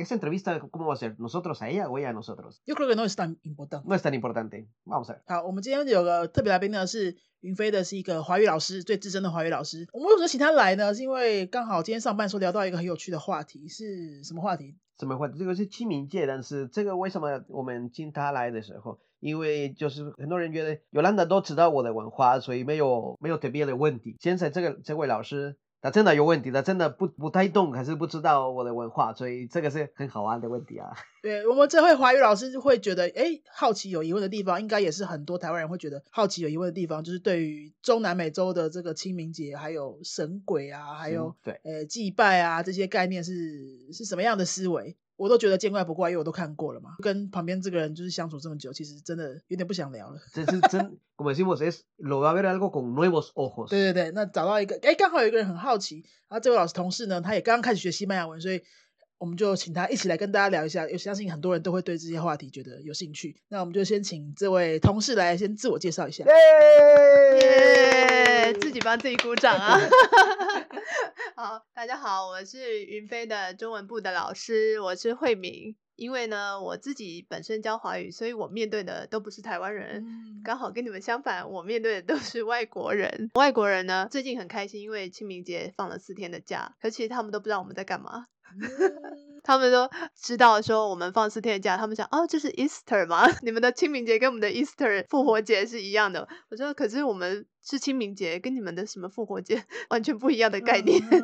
ver, ¿esta entrevista cómo va a ser? ¿Nosotros a ella o ella a nosotros? yo creo que no es tan importante。No es tan importante. Vamos a ver. 好，我们今天有个特别来宾呢，是云飞的，是一个华语老师，最资深的华语老师。我们为什么请他来呢？是因为刚好今天上班的时候聊到一个很有趣的话题，是什么话题？什么话题？这个是清明节，但是这个为什么我们请他来的时候，因为就是很多人觉得 Yolanda 都知道我的文化，所以没有没有特别的问题。现在这个这位老师他真的有问题，他真的不不太懂，还是不知道我的文化，所以这个是很好玩的问题啊。对我们这位华语老师会觉得，哎，好奇有疑问的地方，应该也是很多台湾人会觉得好奇有疑问的地方，就是对于中南美洲的这个清明节，还有神鬼啊，还有对呃祭拜啊这些概念是是什么样的思维？我都觉得见怪不怪，因为我都看过了嘛。跟旁边这个人就是相处这么久，其实真的有点不想聊了。这是真，como decimos es lo va a ver algo con nuevos ojos。对对对，那找到一个，哎，刚好有一个人很好奇，然后这位老师同事呢，他也刚刚开始学西班牙文，所以我们就请他一起来跟大家聊一下。我相信很多人都会对这些话题觉得有兴趣。那我们就先请这位同事来先自我介绍一下。耶！自己帮自己鼓掌啊！好，大家好，我是云飞的中文部的老师，我是慧敏。因为呢，我自己本身教华语，所以我面对的都不是台湾人，嗯刚好跟你们相反，我面对的都是外国人。外国人呢，最近很开心，因为清明节放了四天的假，可其实他们都不知道我们在干嘛。他们都知道说我们放四天的假，他们想哦，这是 Easter 吗？你们的清明节跟我们的 Easter 复活节是一样的。我说可是我们是清明节，跟你们的什么复活节 完全不一样的概念。嗯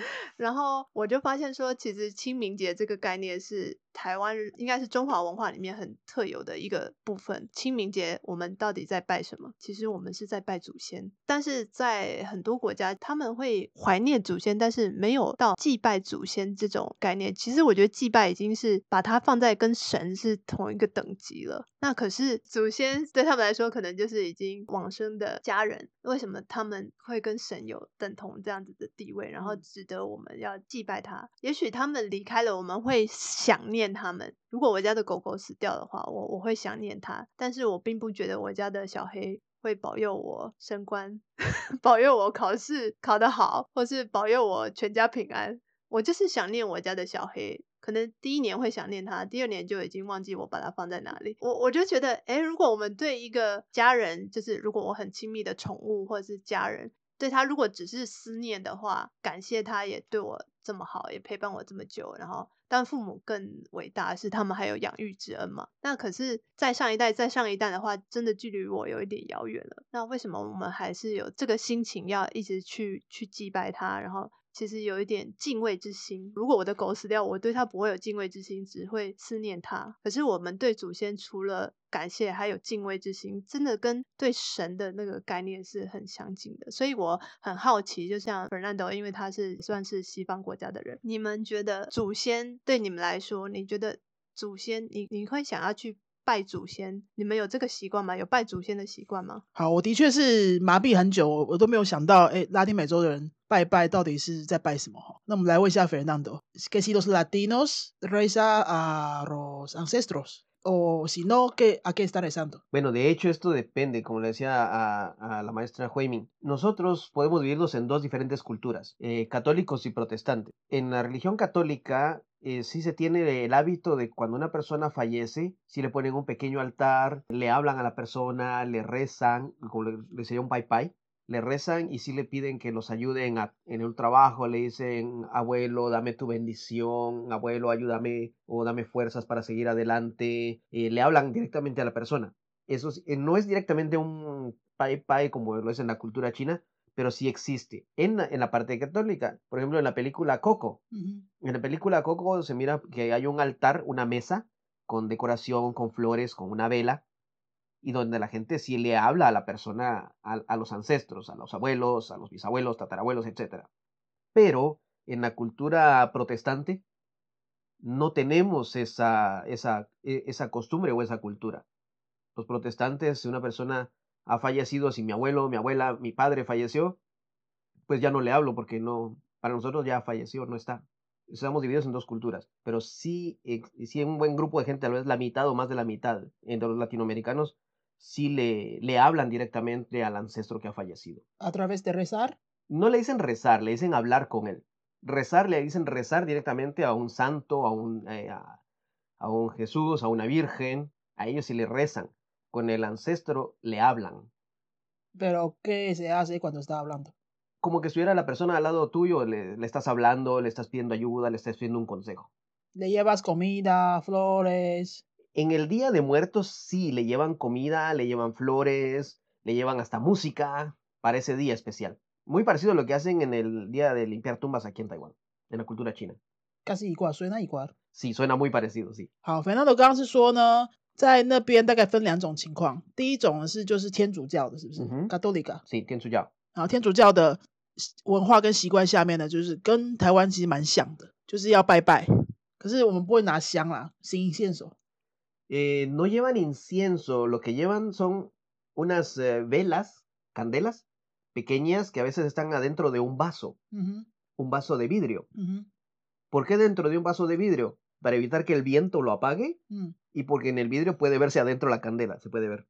然后我就发现说，其实清明节这个概念是台湾应该是中华文化里面很特有的一个部分。清明节我们到底在拜什么？其实我们是在拜祖先，但是在很多国家他们会怀念祖先，但是没有到祭拜祖先这种概念。其实我觉得祭拜已经是把它放在跟神是同一个等级了。那可是祖先对他们来说，可能就是已经往生的家人。为什么他们会跟神有等同这样子的地位，然后值得我们要祭拜他？也许他们离开了，我们会想念他们。如果我家的狗狗死掉的话，我我会想念它，但是我并不觉得我家的小黑会保佑我升官，保佑我考试考得好，或是保佑我全家平安。我就是想念我家的小黑，可能第一年会想念他，第二年就已经忘记我把它放在哪里。我我就觉得，诶，如果我们对一个家人，就是如果我很亲密的宠物或者是家人，对他如果只是思念的话，感谢他也对我这么好，也陪伴我这么久，然后但父母更伟大，是他们还有养育之恩嘛。那可是再上一代、再上一代的话，真的距离我有一点遥远了。那为什么我们还是有这个心情要一直去去祭拜他，然后？其实有一点敬畏之心。如果我的狗死掉，我对它不会有敬畏之心，只会思念它。可是我们对祖先除了感谢，还有敬畏之心，真的跟对神的那个概念是很相近的。所以我很好奇，就像 Fernando，因为他是算是西方国家的人，你们觉得祖先对你们来说，你觉得祖先，你你会想要去拜祖先？你们有这个习惯吗？有拜祖先的习惯吗？好，我的确是麻痹很久，我我都没有想到，哎，拉丁美洲的人拜拜到底是在拜什么？哈，那我们来问一下 Fernando，que si los latinos reza a los ancestros o si no, ¿qué, ¿a qué están rezando? Bueno, de hecho esto depende, como le decía a, a la maestra Huimin. Nosotros podemos vivirlos en dos diferentes culturas, eh, católicos y protestantes. En la religión católica eh, sí se tiene el hábito de cuando una persona fallece, si le ponen un pequeño altar, le hablan a la persona, le rezan, como le, le sería un pai pai, le rezan y sí le piden que los ayuden en el trabajo, le dicen, abuelo, dame tu bendición, abuelo, ayúdame o dame fuerzas para seguir adelante, eh, le hablan directamente a la persona. Eso eh, no es directamente un pai pai como lo es en la cultura china, pero sí existe en la, en la parte católica. Por ejemplo, en la película Coco, en la película Coco se mira que hay un altar, una mesa con decoración, con flores, con una vela, y donde la gente sí le habla a la persona, a, a los ancestros, a los abuelos, a los bisabuelos, tatarabuelos, etc. Pero en la cultura protestante no tenemos esa, esa, e- esa costumbre o esa cultura. Los protestantes, si una persona ha fallecido, si mi abuelo, mi abuela, mi padre falleció, pues ya no le hablo porque no, para nosotros ya falleció, no está. Estamos divididos en dos culturas, pero sí, eh, sí un buen grupo de gente, tal vez la mitad o más de la mitad entre los latinoamericanos, sí le, le hablan directamente al ancestro que ha fallecido. A través de rezar. No le dicen rezar, le dicen hablar con él. Rezar le dicen rezar directamente a un santo, a un, eh, a, a un Jesús, a una virgen, a ellos sí le rezan Con el ancestro le hablan. Pero, ¿qué se hace cuando está hablando? Como que estuviera la persona al lado tuyo, le, le estás hablando, le estás pidiendo ayuda, le estás pidiendo un consejo. Le llevas comida, flores. En el Día de Muertos sí, le llevan comida, le llevan flores, le llevan hasta música para ese día especial. Muy parecido a lo que hacen en el Día de limpiar tumbas aquí en Taiwán, en la cultura china. 该是一卦，所以那一卦。 Sí, suena muy parecido, sí. 好，Fernando 刚刚是说呢， 在那边大概分两种情况。第一种是就是天主教的，是不是、嗯哼 c a t h o l i c a Sí, 天主教。然后天主教的文化跟习惯下面呢，就是跟台湾其实蛮像的，就是要拜拜。可是我们不会拿香啦，行线手。Eh, no llevan incienso, lo que llevan son unas eh, velas, candelas, pequeñas que a veces están adentro de un vaso,，un vaso de vidrio. 嗯哼，¿Por qué dentro de un vaso de vidrio? Para evitar que el viento lo apague 嗯，y porque en el vidrio puede verse adentro la candela, se puede ver.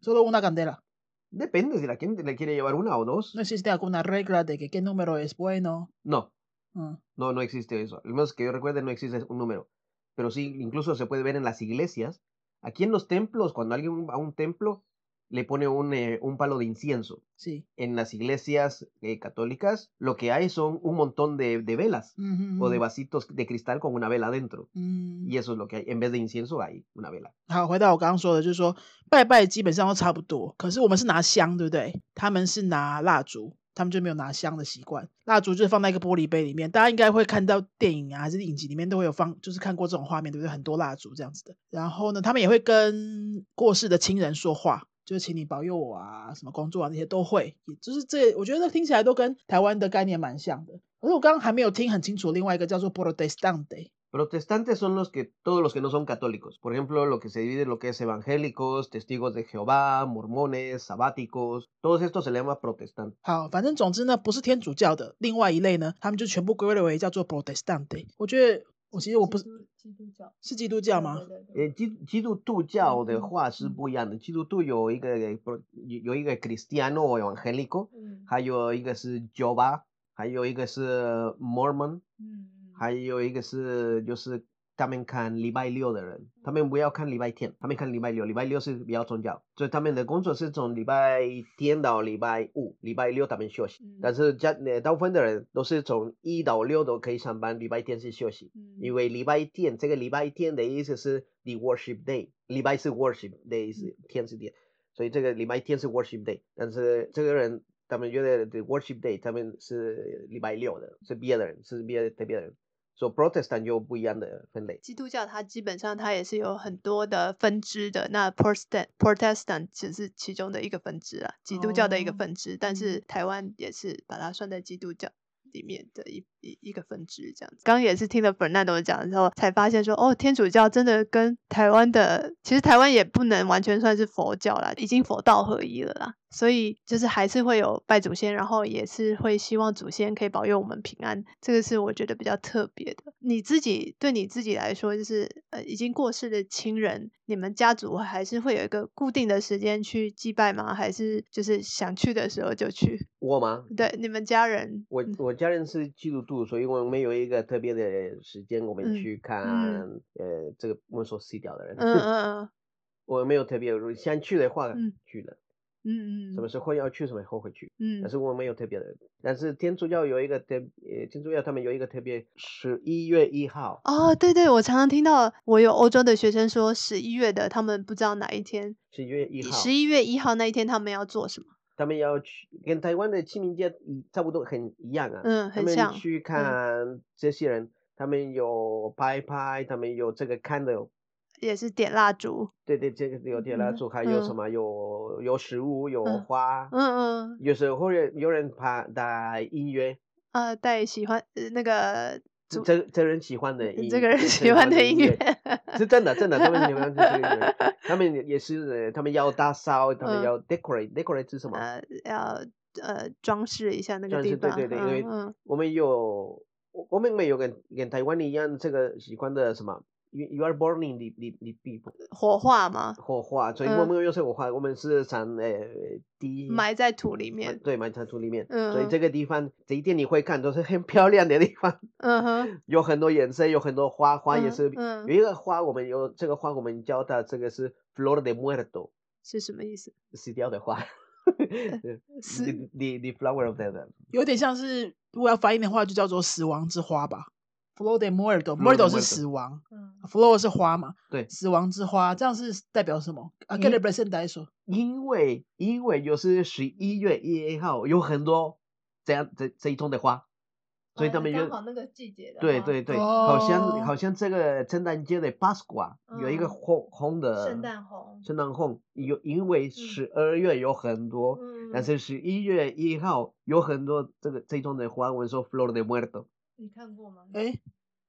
solo una candela. Depende si la gente le quiere llevar una o dos. No existe alguna regla de que qué número es bueno. No, 嗯 no, no existe eso. Al menos que yo recuerde, no existe un número. Pero sí, incluso se puede ver en las iglesias. Aquí en los templos, cuando alguien va a un templo, le pone un, eh, un palo de incienso. sí. En las iglesias eh, católicas, lo que hay son un montón de, de velas 嗯哼 o de vasitos de cristal con una vela adentro. 嗯 Y eso es lo que hay. En vez de incienso, hay una vela. 好，回到我刚刚说的，就是说拜拜基本上都差不多，可是我们是拿香，对不对？他们是拿蜡烛，他们就没有拿香的习惯。蜡烛就是放在一个玻璃杯里面，大家应该会看到电影啊，还是影集里面都会有放，就是看过这种画面，对不对？很多蜡烛这样子的。然后呢，他们也会跟过世的亲人说话，就是请你保佑我啊，什么工作啊那些都会。也就是这，我觉得听起来都跟台湾的概念蛮像的。可是我刚刚还没有听很清楚，另外一个叫做 Protestante。Protestantes son los que, todos los que no son católicos. Por ejemplo, lo que se divide en lo que es evangélicos, testigos de Jehová, mormones, sabáticos. Todos estos se le llama protestantes. 好，反正总之呢，不是天主教的另外一类呢，他们就全部归类为叫做 Protestante。我觉得我其实我不是基督教是基督教吗？呃，基基督徒教的嗯话是不一样的。基督徒有一个有有一个 cristiano 嗯还有一个是 Jehová，还有一个是 Mormon，嗯还有一个是就是他们看礼拜六的人，他们不要看礼拜天，他们看礼拜六，礼拜六是比较重要，所以他们的工作是从礼拜天到礼拜五，礼拜六他们休息。嗯但是家呃大部分的人都是从一到六都可以上班，礼拜天是休息。嗯因为礼拜天这个礼拜天的意思是 the worship day，礼拜是 worship day 是天是天，所以这个礼拜天是 worship day，但是这个人他们觉得 the worship day 他们是礼拜六的，是别的人，是别的别的人，所以 Protestant 就不一样的分类。基督教它基本上它也是有很多的分支的，那 Protestant Protestant 只是其中的一个分支啊，基督教的一个哦分支，但是台湾也是把它算在基督教里面的一一一个分支这样子。刚刚也是听了 Fernando 讲的时候，才发现说，哦，天主教真的跟台湾的，其实台湾也不能完全算是佛教啦，已经佛道合一了啦。所以就是还是会有拜祖先，然后也是会希望祖先可以保佑我们平安，这个是我觉得比较特别的。你自己对你自己来说，就是呃已经过世的亲人，你们家族还是会有一个固定的时间去祭拜吗？还是就是想去的时候就去？我吗？对，你们家人，我我家人是基督徒，所以我们有一个特别的时间，我们嗯去看、呃这个我们说死掉的人。嗯嗯嗯 我没有特别，如果想去的话、嗯去了，嗯嗯什么时候要去，什么时候会去。嗯但是我没有特别的。但是天主教有一个特，呃，天主教他们有一个特别，十一月一号，哦，对对，我常常听到我有欧洲的学生说，十一月的他们不知道哪一天，十一月一号，十一月一号那一天他们要做什么？他们要去跟台湾的清明节一差不多很一样啊。嗯，他们很像。去看这些人，他们有拍拍，他们有这个看的，也是点蜡烛。对对，这个有点蜡烛，还有什嗯么有有食物，有嗯花，嗯嗯，有时候有有人怕带音乐，呃，带喜欢呃那个主这这人喜欢的音，这个人喜欢的音乐乐。是真的，真的，他们喜欢就是那个他们也是，呃他们要打扫，他们嗯要 decorate，decorate 是什么？呃，要呃装饰一下那个地方，对对对因为我们有，我我们没有跟跟台湾一样这个习惯的什么，you you are burning the the the people 火化吗，火化，所以嗯。我们没有是火化，我们是想呃地埋在土里面，对埋在土里面，嗯。所以嗯。这个地方这一天你会看都是很漂亮的地方，嗯哼，有很多颜色，有很多花，花也嗯是嗯有一个花，我们有这个花我们叫它这个是 flor de muerto，是什么意思？死掉的花。是 the, flower of the 有点像是如果要翻译的话，就叫做死亡之花吧。Flor de muerto，muerto 是死亡嗯，flor 是花嘛？对。死亡之花，这样是代表什么？啊，嗯给 represent 说，因为因为就是十一月一号有很多这样这这一种的花，所以他们就哦那个季节的对对对，好像哦好像这个圣诞节的 Pascua 有一个嗯。红红的圣诞红，圣诞红，有因为十二月有很多，嗯。但是十一月一号有很多这个这种的花，我们说 flor de muerto，你看过吗？哎，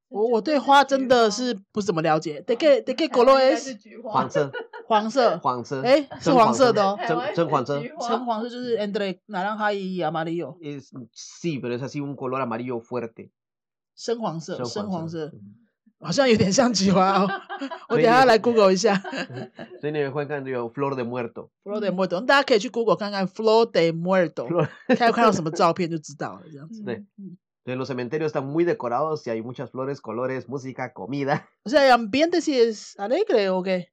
我我对花真的是不怎么了解。de que de que colores 黄色黄色，黄色，哎是黄色的哦真真黄色。橙黄色就是 entre naranja y amarillo，Es, sí, pero es así un color amarillo fuerte. 深黄色，深深黄色，嗯好像有点像菊花哦。我等下来 Google 一下所以你会看到有 flor de muerto，flor de muerto，大家可以去 Google 看看 flor de muerto，看要看到什么照片就知道了，这样子。对嗯，Entonces, los cementerios están muy decorados y hay muchas flores, colores, música, comida. 我sea, el ambiente sí es alegre o qué?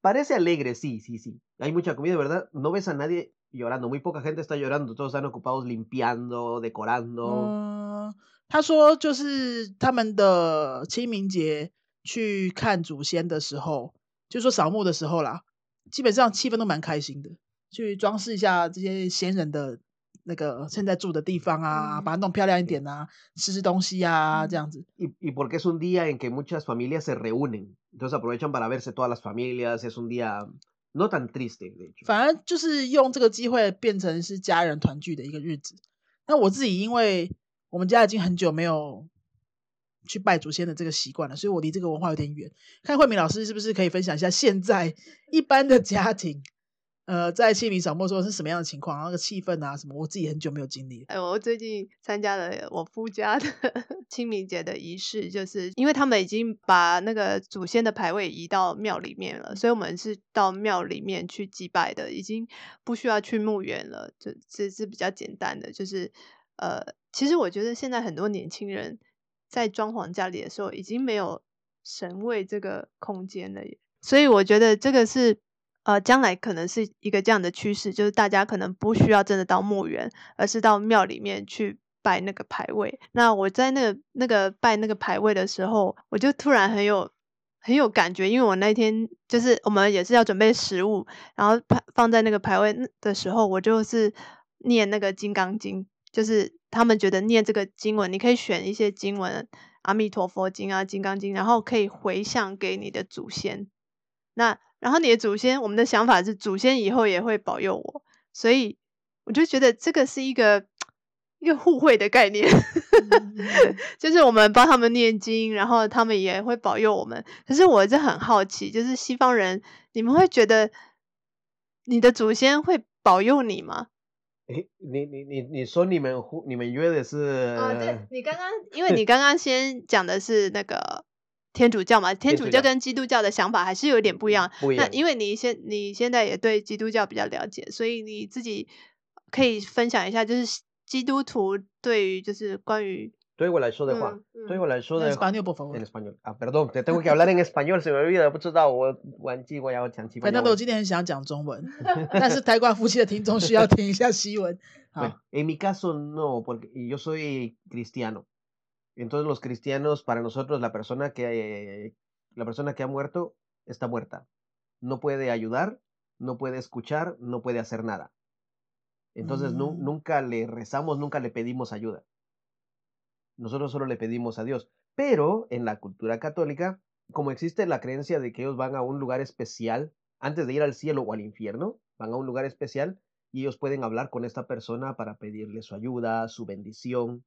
Parece alegre, sí, sí, sí. Hay mucha comida, ¿verdad? No ves a nadie llorando, muy poca gente está llorando, todos están ocupados limpiando, decorando. 嗯，他说就是他们的清明节去看祖先的时候，就说扫墓的时候啦，基本上气氛都蛮开心的，去装饰一下这些先人的 那个现在住的地方啊，嗯把它弄漂亮一点啊，吃吃东西啊，这样子。Y, y porque es un día en que muchas familias se reúnen. Entonces aprovechan para verse todas las familias. Es un día no tan triste, de hecho. 反正就是用这个机会变成是家人团聚的一个日子。那我自己因为我们家已经很久没有去拜祖先的这个习惯了，所以我离这个文化有点远。看慧敏老师是不是可以分享一下现在一般的家庭，呃，在清明扫墓说是什么样的情况，那个气氛啊什么，我自己很久没有经历。哎，我最近参加了我夫家的 清明节的仪式，就是因为他们已经把那个祖先的牌位移到庙里面了，所以我们是到庙里面去祭拜的，已经不需要去墓园了，就这是比较简单的。就是呃，其实我觉得现在很多年轻人在装潢家里的时候，已经没有神位这个空间了耶，所以我觉得这个是。呃，将来可能是一个这样的趋势，就是大家可能不需要真的到墓园，而是到庙里面去拜那个牌位。那我在那个那个拜那个牌位的时候，我就突然很有很有感觉，因为我那天就是我们也是要准备食物，然后放在那个牌位的时候，我就是念那个《金刚经》，就是他们觉得念这个经文，你可以选一些经文，阿弥陀佛经啊、金刚经，然后可以回向给你的祖先。那然后你的祖先，我们的想法是祖先以后也会保佑我，所以我就觉得这个是一个一个互惠的概念，就是我们帮他们念经，然后他们也会保佑我们。可是我就很好奇，就是西方人，你们会觉得你的祖先会保佑你吗？诶你你你你说你们互你们约的是啊，对你刚刚，因为你刚刚先讲的是那个天主教嘛，天主教跟基督教的想法还是有点不一样。那不一样。因为你现你现在也对基督教比较了解，所以你自己可以分享一下，就是基督徒对于就是关于对我来说的话，嗯对我来说的 En español, por favor. en español. Ah, perdón, te tengo que hablar en español, se me olvida, 不知道我忘记我要讲西班牙 Fernando，我。今天很想讲中文，但是台湾夫妻的听众需要听一下西文。好 Bueno，en mi caso no, porque yo soy cristiano. Entonces los cristianos, para nosotros, la persona que, la persona que ha muerto está muerta. No puede ayudar, no puede escuchar, no puede hacer nada. Entonces Mm. nunca le rezamos, nunca le pedimos ayuda. Nosotros solo le pedimos a Dios. Pero en la cultura católica, como existe la creencia de que ellos van a un lugar especial antes de ir al cielo o al infierno, van a un lugar especial y ellos pueden hablar con esta persona para pedirle su ayuda, su bendición.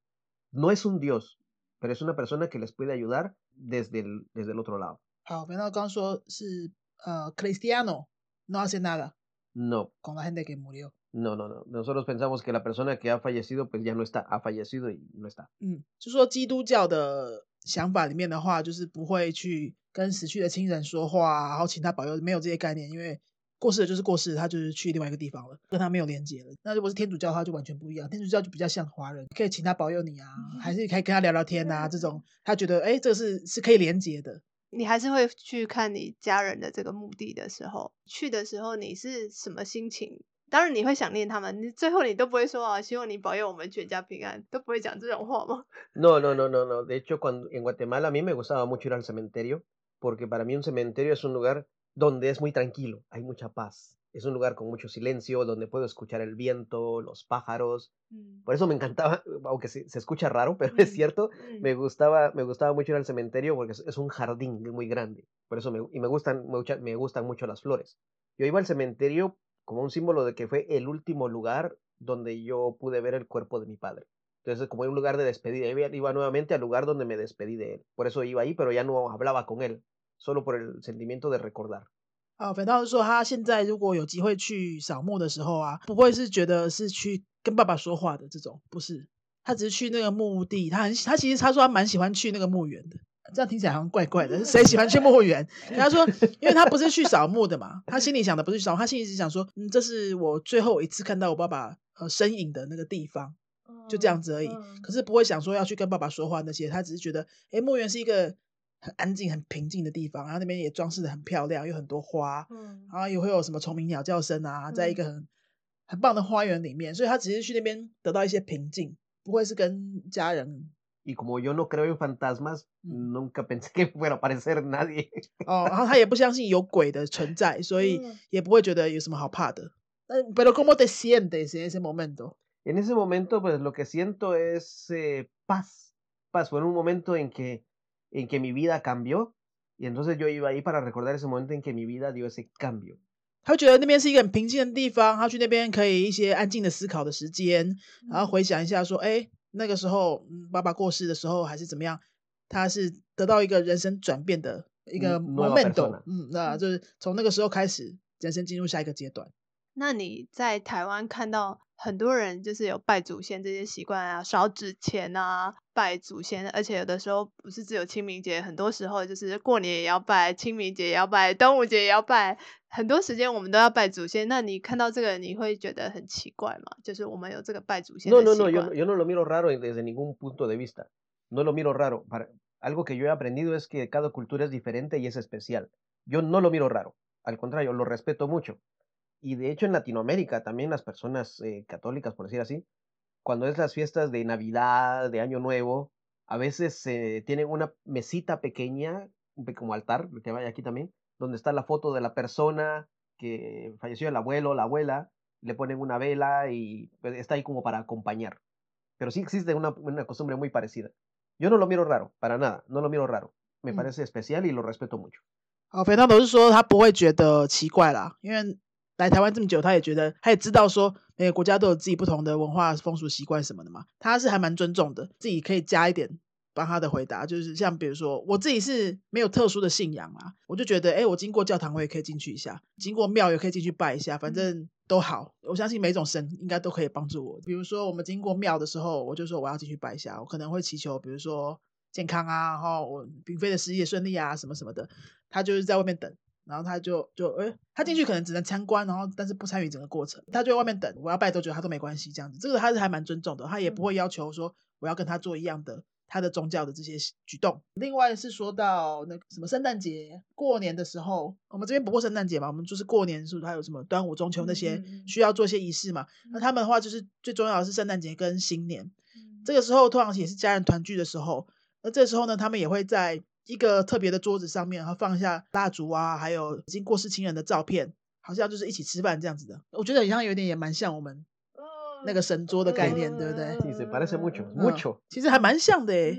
No es un Dios, pero es una persona que les puede ayudar desde el, desde el otro lado. 好，反正刚刚说是呃，Cristiano no hace nada No, con la gente que murió。 no, no, no. Nosotros pensamos que la persona que ha fallecido, pues ya no está, ha fallecido y no está. 嗯，就说基督教的想法里面的话，就是不会去跟死去的亲人说话，然后请他保佑，没有这些概念，因为 过世的就是过世，他就是去另外一个地方了，跟他没有连接了。那如果是天主教，的话就完全不一样，天主教就比较像华人，可以请他保佑你啊，还是可以跟他聊聊天啊，这种他觉得哎，这个是是可以连接的。你还是会去看你家人的这个墓地的时候，去的时候你是什么心情？当然你会想念他们，你最后你都不会说啊，希望你保佑我们全家平安，都不会讲这种话吗？No, no, no, no, no. De hecho, cuando en Guatemala a mí me gustaba mucho ir al cementerio, porque para mí un cementerio es un lugar donde es muy tranquilo, hay mucha paz. Es un lugar con mucho silencio, donde puedo escuchar el viento, los pájaros. 嗯 Por eso me encantaba, aunque se, se escucha raro, pero es Mm, cierto, 嗯 me gustaba, me gustaba mucho ir al cementerio porque es, es un jardín muy grande. Por eso me, y me gustan, mucha- me gustan mucho las flores. Yo iba al cementerio como un símbolo de que fue el último lugar donde yo pude ver el cuerpo de mi padre. Entonces, como un lugar de despedida, iba, iba nuevamente al lugar donde me despedí de él. Por eso iba ahí, pero ya no hablaba con él, solo por el sentimiento de recordar. 啊，反倒是说他现在如果有机会去扫墓的时候啊，不会是觉得是去跟爸爸说话的这种，不是，他只是去那个墓地，他很他其实他说他蛮喜欢去那个墓园的，这样听起来好像怪怪的，谁喜欢去墓园？他说，因为他不是去扫墓的嘛，他心里想的不是去扫墓，他心里只想说，嗯，这是我最后一次看到我爸爸呃身影的那个地方，就这样子而已。嗯可是不会想说要去跟爸爸说话那些，他只是觉得，诶，墓园是一个很安静、很平静的地方，然后那边也装饰的很漂亮，有很多花，嗯然后也会有什么虫鸣鸟叫声啊，在一嗯个很很棒的花园里面，所以他只是去那边得到一些平静，不会是跟家人 Y como yo no creo en fantasmas, Mm. nunca pensé que fuera a aparecer nadie. 哦，然后他也不相信有鬼的存在，所以嗯也不会觉得有什么好怕的。那 pero cómo te sientes en ese momento？En ese momento, pues lo que siento es eh, paz. Paz. Fue en un momento en que, en que mi vida cambió. Y entonces yo iba ahí para recordar ese momento en que mi vida dio ese cambio. 他会觉得那边是一个很平静的地方，他去那边可以一些安静的思考的时间，然后回想一下说，哎，那个时候，嗯，爸爸过世的时候还是怎么样，他是得到一个人生转变的一个嗯，nueva momento，嗯，那嗯就是从那个时候开始，人生进入下一个阶段。那你在台湾看到很多人就是有拜祖先这些习惯啊，烧纸钱啊，拜祖先，而且有的时候不是只有清明节，很多时候就是过年也要拜，清明节也要拜，端午节也要拜，很多时间我们都要拜祖先。那你看到这个，你会觉得很奇怪吗？就是我们有这个拜祖先 No, 的 no, 习 no, yo, 惯 no- yo no lo miro raro desde ningún punto de vista. No lo miro raro. Para, algo que yo he aprendido es que cada cultura es diferente y es especial. Yo no lo miro raro. Al contrario, lo respeto mucho. Y de hecho en Latinoamérica también las personas eh, católicas, por decir así, cuando es las fiestas de Navidad, de Año Nuevo, a veces eh, tienen una mesita pequeña, un pe- como altar, que vaya aquí también, donde está la foto de la persona que falleció, el abuelo, la abuela, le ponen una vela y pues, está ahí como para acompañar. Pero sí existe una, una costumbre muy parecida. Yo no lo miro raro, para nada, no lo miro raro. Me Mm. parece especial y lo respeto mucho. 好，肥汤都是说他不会觉得奇怪啦，因为 来台湾这么久，他也觉得他也知道说每个国家都有自己不同的文化风俗习惯什么的嘛，他是还蛮尊重的，自己可以加一点帮他的回答，就是像比如说我自己是没有特殊的信仰啦，我就觉得哎，诶我经过教堂我也可以进去一下，经过庙也可以进去拜一下，反正都好，我相信每种神应该都可以帮助我。比如说我们经过庙的时候，我就说我要进去拜一下，我可能会祈求，比如说健康啊，然后我并非的事业顺利啊，什么什么的。他就是在外面等，然后他就就诶，他进去可能只能参观，然后但是不参与整个过程，他就在外面等，我要拜多久他都没关系，这样子，这个他是还蛮尊重的，他也不会要求说我要跟他做一样的他的宗教的这些举动。另外是说到那个什么圣诞节、过年的时候，我们这边不过圣诞节嘛，我们就是过年是不是还有什么端午、中秋那些需要做一些仪式嘛？那他们的话就是最重要的是圣诞节跟新年，嗯。这个时候通常也是家人团聚的时候，那这时候呢，他们也会在一个特别的桌子上面，然后放下蜡烛啊，还有已经过世亲人的照片，好像就是一起吃饭这样子的。我觉得好像有点也蛮像我们那个神桌的概念，对不对.其实还蛮像的诶。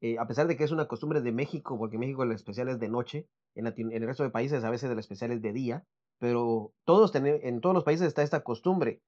eh, a pesar de que es una costumbre de México, porque en México el especial es de noche, en, Latin- en el resto de países a veces el especial es de día, pero todos tene- en todos los países está esta costumbre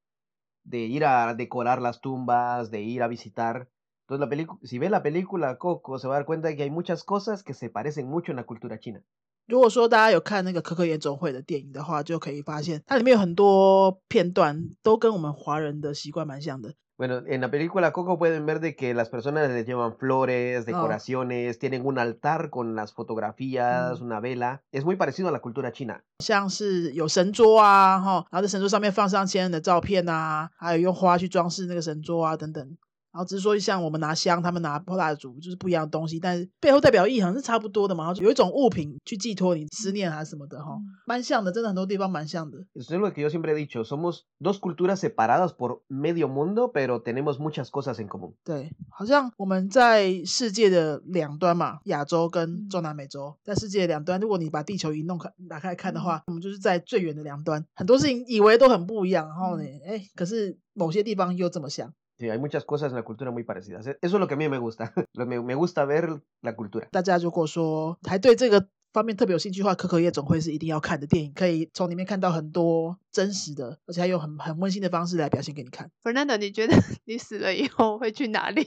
de ir a decorar las tumbas, de ir a visitar. Entonces, la película, si ve la película Coco, se va a dar cuenta de que hay muchas cosas que se parecen mucho en la cultura china. 如果说大家有看那个可可夜总会的电影的话，就可以发现它里面有很多片段都跟我们华人的习惯蛮像的。 Bueno, en la película Coco pueden ver de que las personas les llevan flores, decoraciones, tienen un altar con las fotografías, Mm. una vela. Es muy parecido a la cultura china. 像是有神桌啊，哈，然后在神桌上面放上先人的照片啊，还有用花去装饰那个神桌啊，等等。 然后只是说，像我们拿香，他们拿破蜡烛，就是不一样的东西，但是背后代表意义好像是差不多的嘛。然后有一种物品去寄托你思念还是什么的，哈，蛮像的，真的很多地方蛮像的。Eso es lo que yo siempre he dicho. Somos dos culturas separadas por medio mundo, pero tenemos muchas cosas en común. 对，好像我们在世界的两端嘛，亚洲跟嗯中南美洲，在世界的两端，如果你把地球仪弄开打开看的话，我们就是在最远的两端，很多事情以为都很不一样，然后呢，哎，可是某些地方又这么像。Sí, hay muchas cosas en la cultura muy parecidas. E- Eso es lo que a mí me gusta. Me, me gusta ver la cultura. 大家如果说还对这个方面特别有兴趣的话，可可夜总会是一定要看的电影，可以从里面看到很多真实的，而且还有很很温馨的方式来表现给你看。Fernando，你觉得你死了以后会去哪里？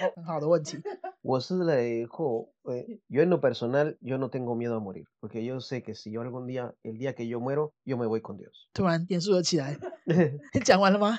哦，很好的问题。Wasle dijo, eh, yo en lo personal, yo no tengo miedo a morir, porque yo sé que si yo algún día, el día que yo muero, yo me voy con Dios. 突然严肃了起来，你讲完了吗？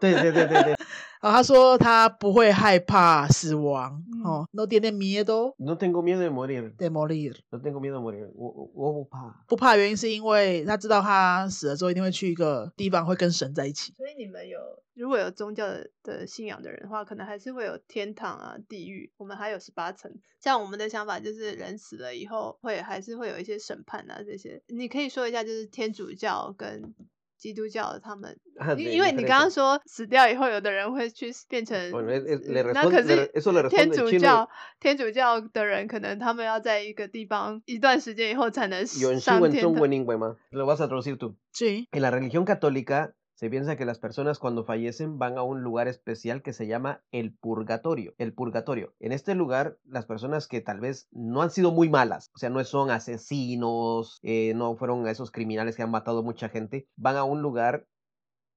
对对对对对。啊，他说他不会害怕死亡，嗯哦，no tiene miedo No tengo miedo de morir. de morir。No tengo miedo de morir。我我不怕不怕原因是因为他知道他死了之后一定会去一个地方会跟神在一起。所以你们有如果有宗教的的信仰的人的话，可能还是会有天堂啊、地狱，我们还有十八层。像我们的想法就是人死了以后会还是会有一些审判啊，这些。你可以说一下，就是天主教跟基督教他们，因为因为你刚刚说死掉以后，有的人会去变成，那可是天主教天主教的人，可能他们要在一个地方一段时间以后才能上天堂。Se piensa que las personas cuando fallecen van a un lugar especial que se llama el purgatorio. El purgatorio. En este lugar, las personas que tal vez no han sido muy malas, o sea, no son asesinos, eh, no fueron esos criminales que han matado mucha gente, van a un lugar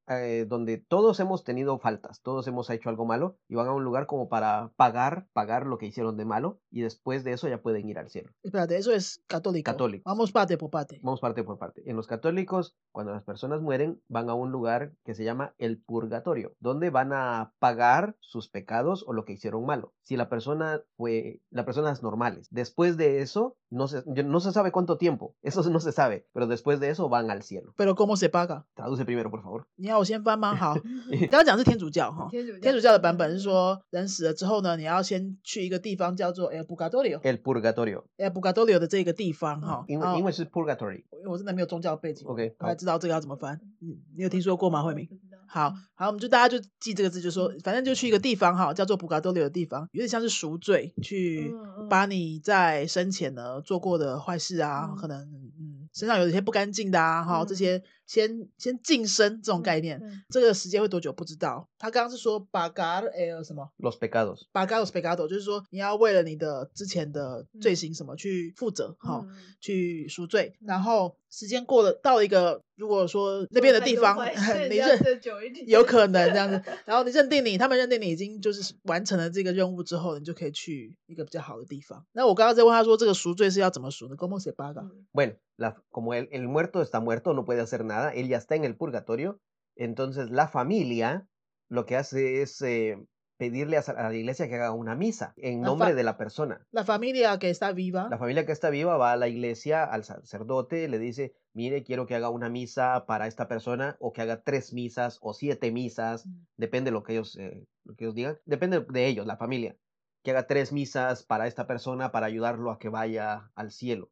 eh, donde todos hemos tenido faltas, todos hemos hecho algo malo y van a un lugar como para pagar, pagar lo que hicieron de malo y después de eso ya pueden ir al cielo. Espérate, eso es católico. Católico. Vamos parte por parte. Vamos parte por parte. En los católicos, cuando las personas mueren, van a un lugar que se llama el purgatorio, donde van a pagar sus pecados o lo que hicieron malo. Si la persona fue, las personas normales. Después de eso, no se, yo- no se sabe cuánto tiempo, eso no se sabe, pero después de eso van al cielo. Pero cómo se paga？ Traduce primero, por favor. 你要我先翻吗？好，刚刚讲的是天主教哈。天主天主教的版本是说，人死了之后呢，你要先去一个地方叫做 El Purgatorio。El purgatorio. El Purgatorio 的这个地方哈，因为因为是 purgatory。因为我真的没有宗教背景 OK，我还好知道这个要怎么翻。嗯，你有听说过吗？慧敏？好，好，我们就大家就记这个字，就说反正就去一个地方哈，叫做普嘎多里的地方，有点像是赎罪，去把你在生前呢做过的坏事啊，嗯可能嗯身上有一些不干净的啊，哈、这嗯些先先晋升这种概念。嗯这个时间会多久不知道。他刚刚是说巴嘎呃什么 Los pecados. 巴嘎 os pecado，就是说你要为了你的之前的罪行什么去负责哈。嗯去赎罪，然后时间过了，到了一个如果说那边的地方，你认有可能这样 子，然后你认定你，他们认定你已经就是完成了这个任务之后，你就可以去一个比较好的地方。那我刚刚在问他说，这个赎罪是要怎么赎呢？¿Cómo se paga？Bueno, la- como el, el muerto está muerto, no puede hacer nada, él ya está en el purgatorio, entonces la familia lo que hace es eh, pedirle a, la iglesia que haga una misa en nombre de la persona. La familia que está viva，La familia que está viva va a la iglesia, al sacerdote, le dice, mire, quiero que haga una misa para esta persona, o que haga tres misas, o siete misas, Mm. depende de lo que ellos, eh, lo que ellos digan, depende de ellos, la familia. que haga tres misas para esta persona para ayudarlo a que vaya al cielo.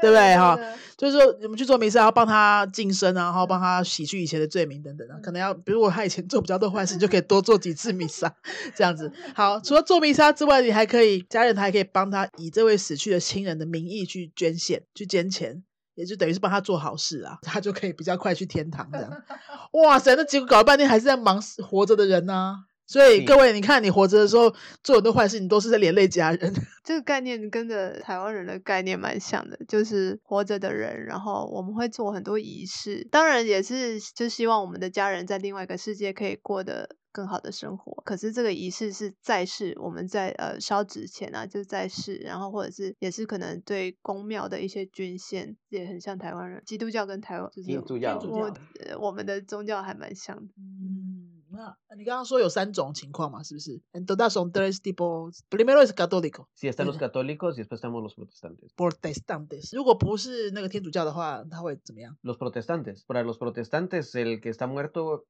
对不对哈？就是说，你们去做弥撒，要帮他晋升啊，然后帮他洗去以前的罪名等等啊。可能要，比如果他以前做比较多坏事，你就可以多做几次弥撒，这样子。好，除了做弥撒之外，你还可以家人还可以帮他以这位死去的亲人的名义去捐献、去捐钱，也就等于是帮他做好事啊，他就可以比较快去天堂这样。哇塞，那结果搞了半天还是在忙死活着的人呐、所以各位，你看你活着的时候做很多坏事，你都是在连累家人。这个概念跟着台湾人的概念蛮像的，就是活着的人，然后我们会做很多仪式，当然也是就希望我们的家人在另外一个世界可以过得更好的生活。可是这个仪式是在世，我们在呃烧纸钱啊，就是在世，然后或者是也是可能对公庙的一些捐献，也很像台湾人。基督教跟台湾就是基督教我呃我们的宗教还蛮像的。嗯，那你刚刚说有三种情况嘛，是不是？En todas son tres tipos. Primero es católico, Sí, están los Ujú. católicos y después estamos los protestantes. protestantes. 如果不是那个天主教的话，他会怎么样？ Los protestantes. Para los protestantes, el que está muerto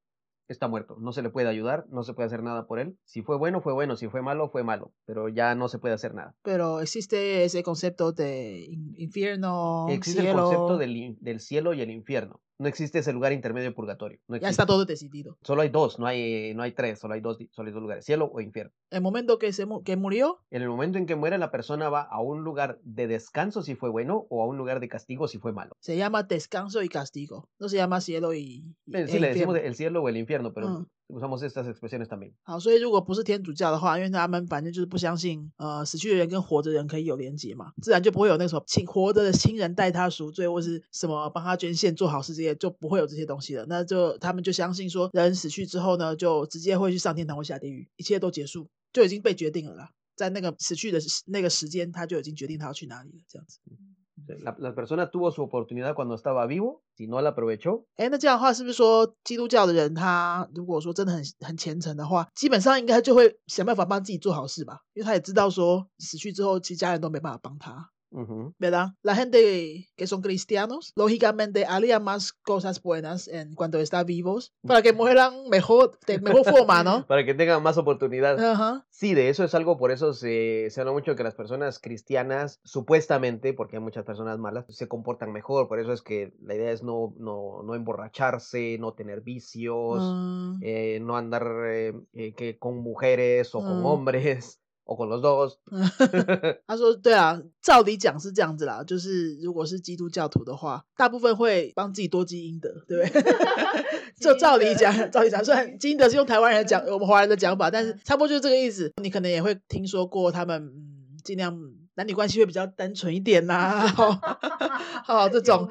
está muerto. No se le puede ayudar, no se puede hacer nada por él. Si fue bueno, fue bueno. Si fue malo, fue malo. Pero ya no se puede hacer nada. Pero existe ese concepto de in- infierno, Existe el cielo. concepto del, in- del cielo y el infierno. No existe ese lugar intermedio de purgatorio. No Ya está todo decidido. Solo hay dos, no hay, no hay tres, solo hay dos, solo hay dos lugares, cielo o infierno. El momento que se mu- que murió, En el momento en que muere la persona va a un lugar de descanso si fue bueno o a un lugar de castigo si fue malo. se llama descanso y castigo. No se llama cielo y, y- Eh, e Sí, le decimos infierno. el cielo o el infierno, pero Mm. Usamos estas expresiones también. 好，所以如果不是天主教的话，因为他们反正就是不相信，呃，死去的人跟活着的人可以有连结嘛，自然就不会有那个什么亲活着的亲人代他赎罪，或是什么帮他捐献、做好事这些，就不会有这些东西了。那就他们就相信说，人死去之后呢，就直接会去上天堂或下地狱，一切都结束，就已经被决定了啦。在那个死去的那个时间，他就已经决定他要去哪里了，这样子。La, la persona tuvo su oportunidad cuando estaba vivo, si no la aprovechó, 哎，那这样的话，是不是说基督教的人他如果说真的很很虔诚的话，基本上应该就会想办法帮自己做好事吧？因为他也知道说死去之后，其实家人都没办法帮他。¿Verdad? La gente que son cristianos, lógicamente haría más cosas buenas en cuando están vivos para que mueran mejor, de mejor forma, ¿no? para que tengan más oportunidad. Sí, de eso es algo, por eso se, se habla mucho que las personas cristianas, supuestamente, porque hay muchas personas malas, se comportan mejor. Por eso es que la idea es no, no, no emborracharse, no tener vicios, Mm, eh, no andar eh, eh, que con mujeres o con Mm. hombres o con los dos. 他说：“对啊，照理讲是这样子啦，就是如果是基督教徒的话，大部分会帮自己多积阴德，对不对？就照理讲，照理讲，虽然积阴德是用台湾人讲，我们华人的讲法，但是差不多就是这个意思。你可能也会听说过他们，嗯，尽量男女关系会比较单纯一点呐、哦，哦，这种。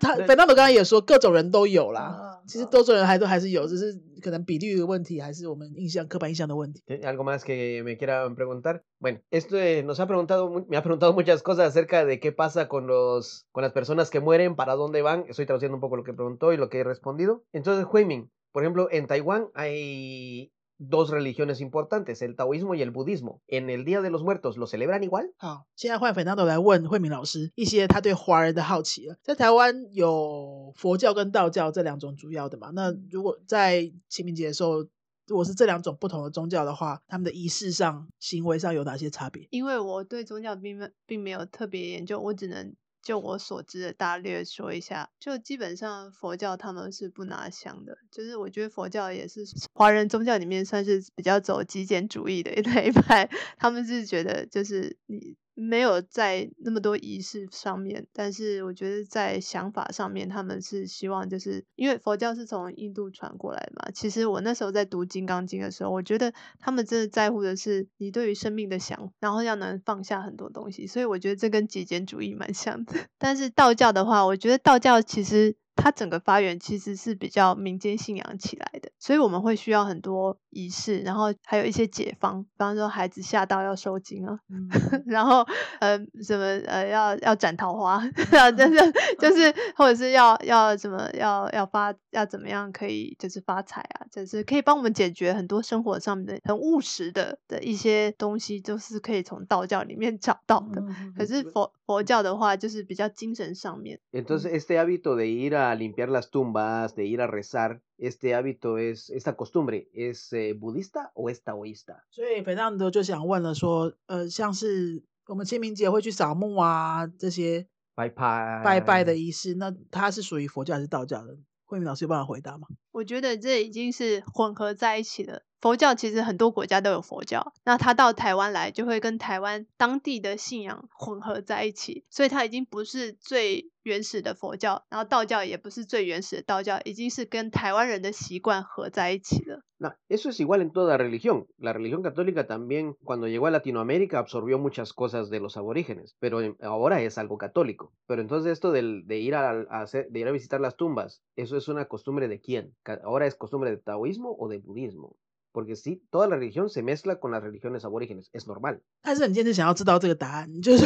他对本纳德刚刚也说，各种人都有啦。嗯其实多种人还都还是有，只是可能比例的问题，还是我们印象刻板印象的问题。 ¿Sí? ¿Algo más que me quieran preguntar? Bueno, esto eh, nos ha preguntado, mu- me ha preguntado muchas cosas acerca de qué pasa con los, con las personas que mueren, para dónde van. Estoy traduciendo un poco lo que preguntó y lo que he respondido. Entonces, Huimin, por ejemplo, en Taiwán hay dos religiones importantes, el taoísmo y el budismo. En el Día de los Muertos, ¿lo celebran igual? 好，现在换 Fernando 来问慧敏老师一些他对华人的好奇了。在台湾有佛教跟道教这两种主要的嘛？那如果在清明节的时候，如果是这两种不同的宗教的话，他们的仪式上、行为上有哪些差别？因为我对宗教并没并没有特别研究，我只能就我所知的大略说一下。就基本上佛教他们是不拿香的，就是我觉得佛教也是华人宗教里面算是比较走极简主义的 那一派，他们是觉得就是你。没有在那么多仪式上面，但是我觉得在想法上面，他们是希望就是因为佛教是从印度传过来嘛。其实我那时候在读《金刚经》的时候，我觉得他们真的在乎的是你对于生命的想，然后要能放下很多东西。所以我觉得这跟极简主义蛮像的。但是道教的话，我觉得道教其实。它整个发源其实是比较民间信仰起来的，所以我们会需要很多仪式，然后还有一些解方，比方说孩子吓到要收惊啊，嗯。然后呃什么呃要要斩桃花，要真的就是或者是要要什么要要发要怎么样可以就是发财啊，就是可以帮我们解决很多生活上面的很务实的的一些东西，都是可以从道教里面找到的。嗯可是佛佛教的话，就是比较精神上面。Entonces, este hábito de ir a limpiar las tumbas, de ir a rezar, este hábito es, esta costumbre, ¿es eh, budista o es taoísta? 所以 Fernando 就想问了说，呃，像是我们清明节会去扫墓啊，这些拜拜拜拜的仪式，那它是属于佛教还是道教的？慧明老师有办法回答吗？我觉得这已经是混合在一起了。佛教其实很多国家都有佛教，那他到台湾来就会跟台湾当地的信仰混合在一起，所以它已经不是最原始的佛教，然后道教也不是最原始的道教，已经是跟台湾人的习惯合在一起了。那 eso es igual en toda religión. La religión católica también, cuando llegó a Latinoamérica, absorbió muchas cosas de los aborígenes, pero ahora es algo católico. Pero entonces esto del- de, ir a, a hacer- de ir a visitar las tumbas, ¿eso es una costumbre de quién? Ca- ¿Ahora es costumbre de taoísmo o de budismo? Porque sí, toda la religión se mezcla con las religiones aborígenes, es normal. 但是很坚持想要知道这个答案，就是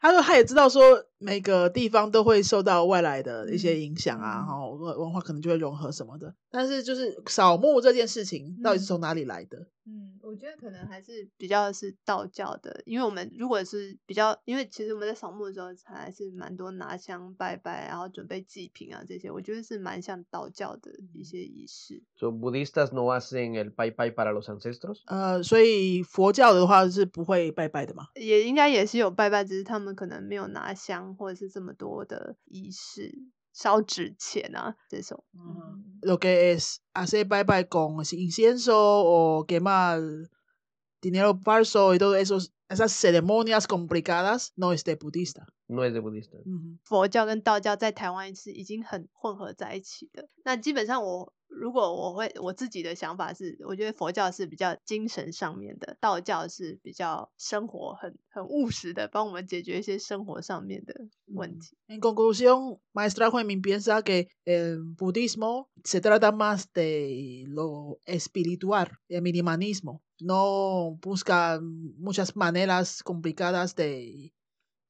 他说他也知道说每个地方都会受到外来的一些影响啊，嗯文文化可能就会融合什么的。但是就是扫墓这件事情到底是从哪里来的？嗯，我觉得可能还是比较是道教的，因为我们如果是比较，因为其实我们在扫墓的时候还是蛮多拿香拜拜，然后准备祭品啊这些，我觉得是蛮像道教的一些仪式。So, ¿Budistas no hacen el pai pai para los ancestros? 呃，所以佛教的话是不会拜拜的嘛？也应该也是有拜拜，只是他们可能没有拿香或者是这么多的仪式，烧纸钱啊这种。嗯 Lo que es hacer bye bye con incienso o quemar dinero falso y todo eso, esas ceremonias complicadas no es de budista. No es de budista. 嗯佛教跟道教在台湾是已经很混合在一起的。那基本上我如果我会我自己的想法是，我觉得佛教是比较精神上面的，道教是比较生活很很务实的，帮我们解决一些生活上面的问题。En conclusión, maestra Juemin piensa que el budismo se trata más de lo espiritual, el minimalismo. No busca muchas maneras complicadas de,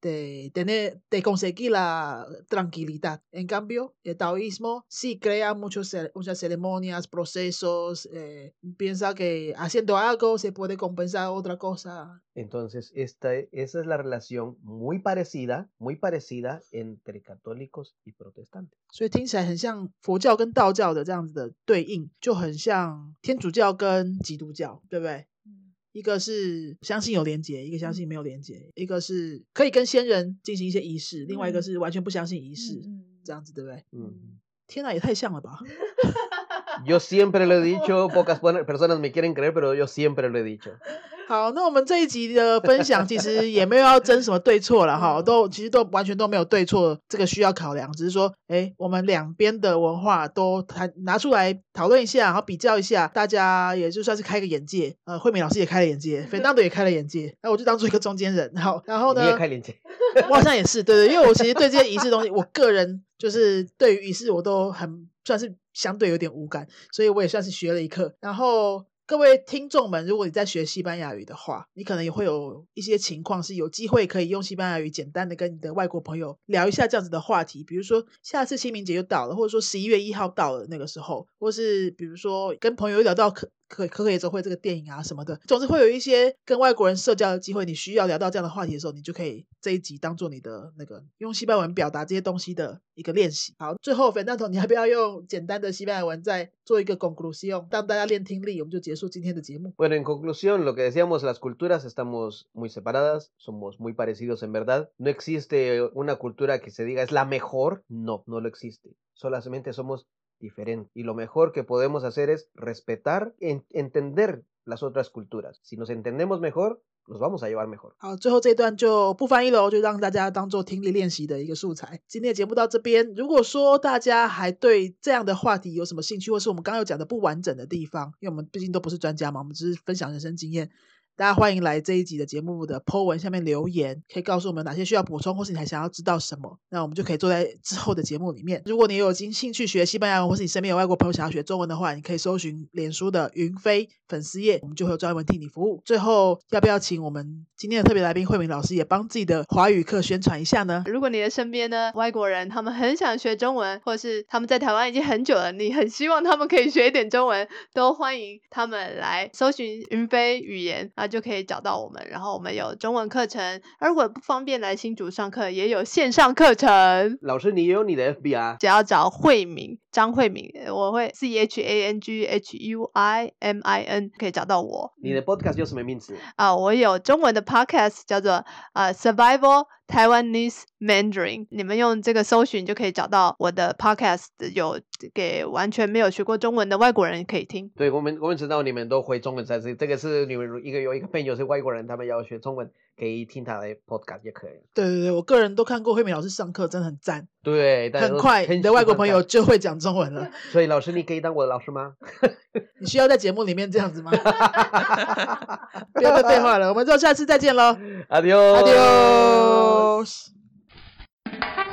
de tener, de conseguir la tranquilidad. En cambio, el taoísmo sí crea muchos, ce- muchas ceremonias, procesos. eh, piensa que haciendo algo se puede compensar otra cosa. Entonces, esta, e- esa es la relación muy parecida, muy parecida entre católicos y protestantes. 所以听起来很像佛教跟道教的这样子的对应，就很像天主教跟基督教，对不对？ 一个是相信有连结，一个相信没有连结，一个是可以跟先人进行一些仪式，另外一个嗯是完全不相信仪式，嗯这样子对不对？Mm. 天哪，也太像了吧！Yo siempre lo he dicho, pocas personas me quieren creer, pero yo siempre lo he dicho. 好，那我们这一集的分享其实也没有要争什么对错了哈，都其实都完全都没有对错，这个需要考量，只是说，哎，我们两边的文化都谈拿出来讨论一下，然后比较一下，大家也就算是开个眼界，呃，慧美老师也开了眼界，菲当的也开了眼界，那我就当做一个中间人，好，然后呢，你也开眼界。我好像也是，对对，因为我其实对这些仪式东西，我个人就是对于仪式我都很算是相对有点无感，所以我也算是学了一课。然后各位听众们，如果你在学西班牙语的话，你可能也会有一些情况是有机会可以用西班牙语简单的跟你的外国朋友聊一下这样子的话题，比如说下次清明节就到了，或者说十一月一号到了那个时候，或是比如说跟朋友聊到可 可可可野周会这个电影啊什么的，总之会有一些跟外国人社交的机会。你需要聊到这样的话题的时候，你就可以这一集当做你的那个用西班牙文表达这些东西的一个练习。好，最后 Fernando，你要不要用简单的西班牙文再做一个 conclusion，让大家练听力？我们就结束今天的节目。Bueno, en conclusión, lo que decíamos, las culturas estamos muy separadas, somos muy parecidos en verdad. No existe una cultura que se diga es la mejor, no, no lo existe. Solamente somos diferentes. Y lo mejor que podemos hacer es respetar, en- entender las otras culturas. Si nos entendemos mejor, nos vamos a llevar mejor. 好，最后这一段就不翻译喽，就让大家当做听力练习的一个素材。今天的节目到这边，如果说大家还对这样的话题有什么兴趣，或是我们刚刚有讲的不完整的地方，因为我们毕竟都不是专家嘛，我们只是分享人生经验。大家欢迎来这一集的节目的 po 文下面留言，可以告诉我们哪些需要补充，或是你还想要知道什么，那我们就可以坐在之后的节目里面。如果你有兴兴趣学西班牙文，或是你身边有外国朋友想要学中文的话，你可以搜寻脸书的云飞粉丝页，我们就会有专门替你服务。最后，要不要请我们今天的特别来宾慧敏老师也帮自己的华语课宣传一下呢？如果你的身边呢外国人，他们很想学中文，或是他们在台湾已经很久了，你很希望他们可以学一点中文，都欢迎他们来搜寻云飞语言，那就可以找到我们。然后我们有中文课程，而如果不方便来新竹上课，也有线上课程。老师，你也有你的 FB 啊？只要找慧敏张慧敏，我会 C H A N G H U I M I N 可以找到我。你的 Podcast 叫什么名字？啊，我有中文的 Podcast 叫做啊 Survival 台湾 n e s Mandarin，你们用这个搜寻就可以找到我的 Podcast，有给完全没有学过中文的外国人可以听。对我们，我们知道你们都会中文，在这这个是你们一个有一个朋友是外国人，他们要学中文，可以听他的 Podcast 也可以。对对对，我个人都看过慧敏老师上课，真的很赞。对，很快很你的外国朋友就会讲中文了。所以老师，你可以当我的老师吗？你需要在节目里面这样子吗？不要再废话了，我们就下次再见喽 Adios。，Adios。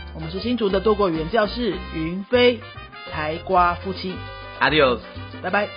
我们是新竹的多国语言教室云飞台瓜夫妻，，Adios，拜拜。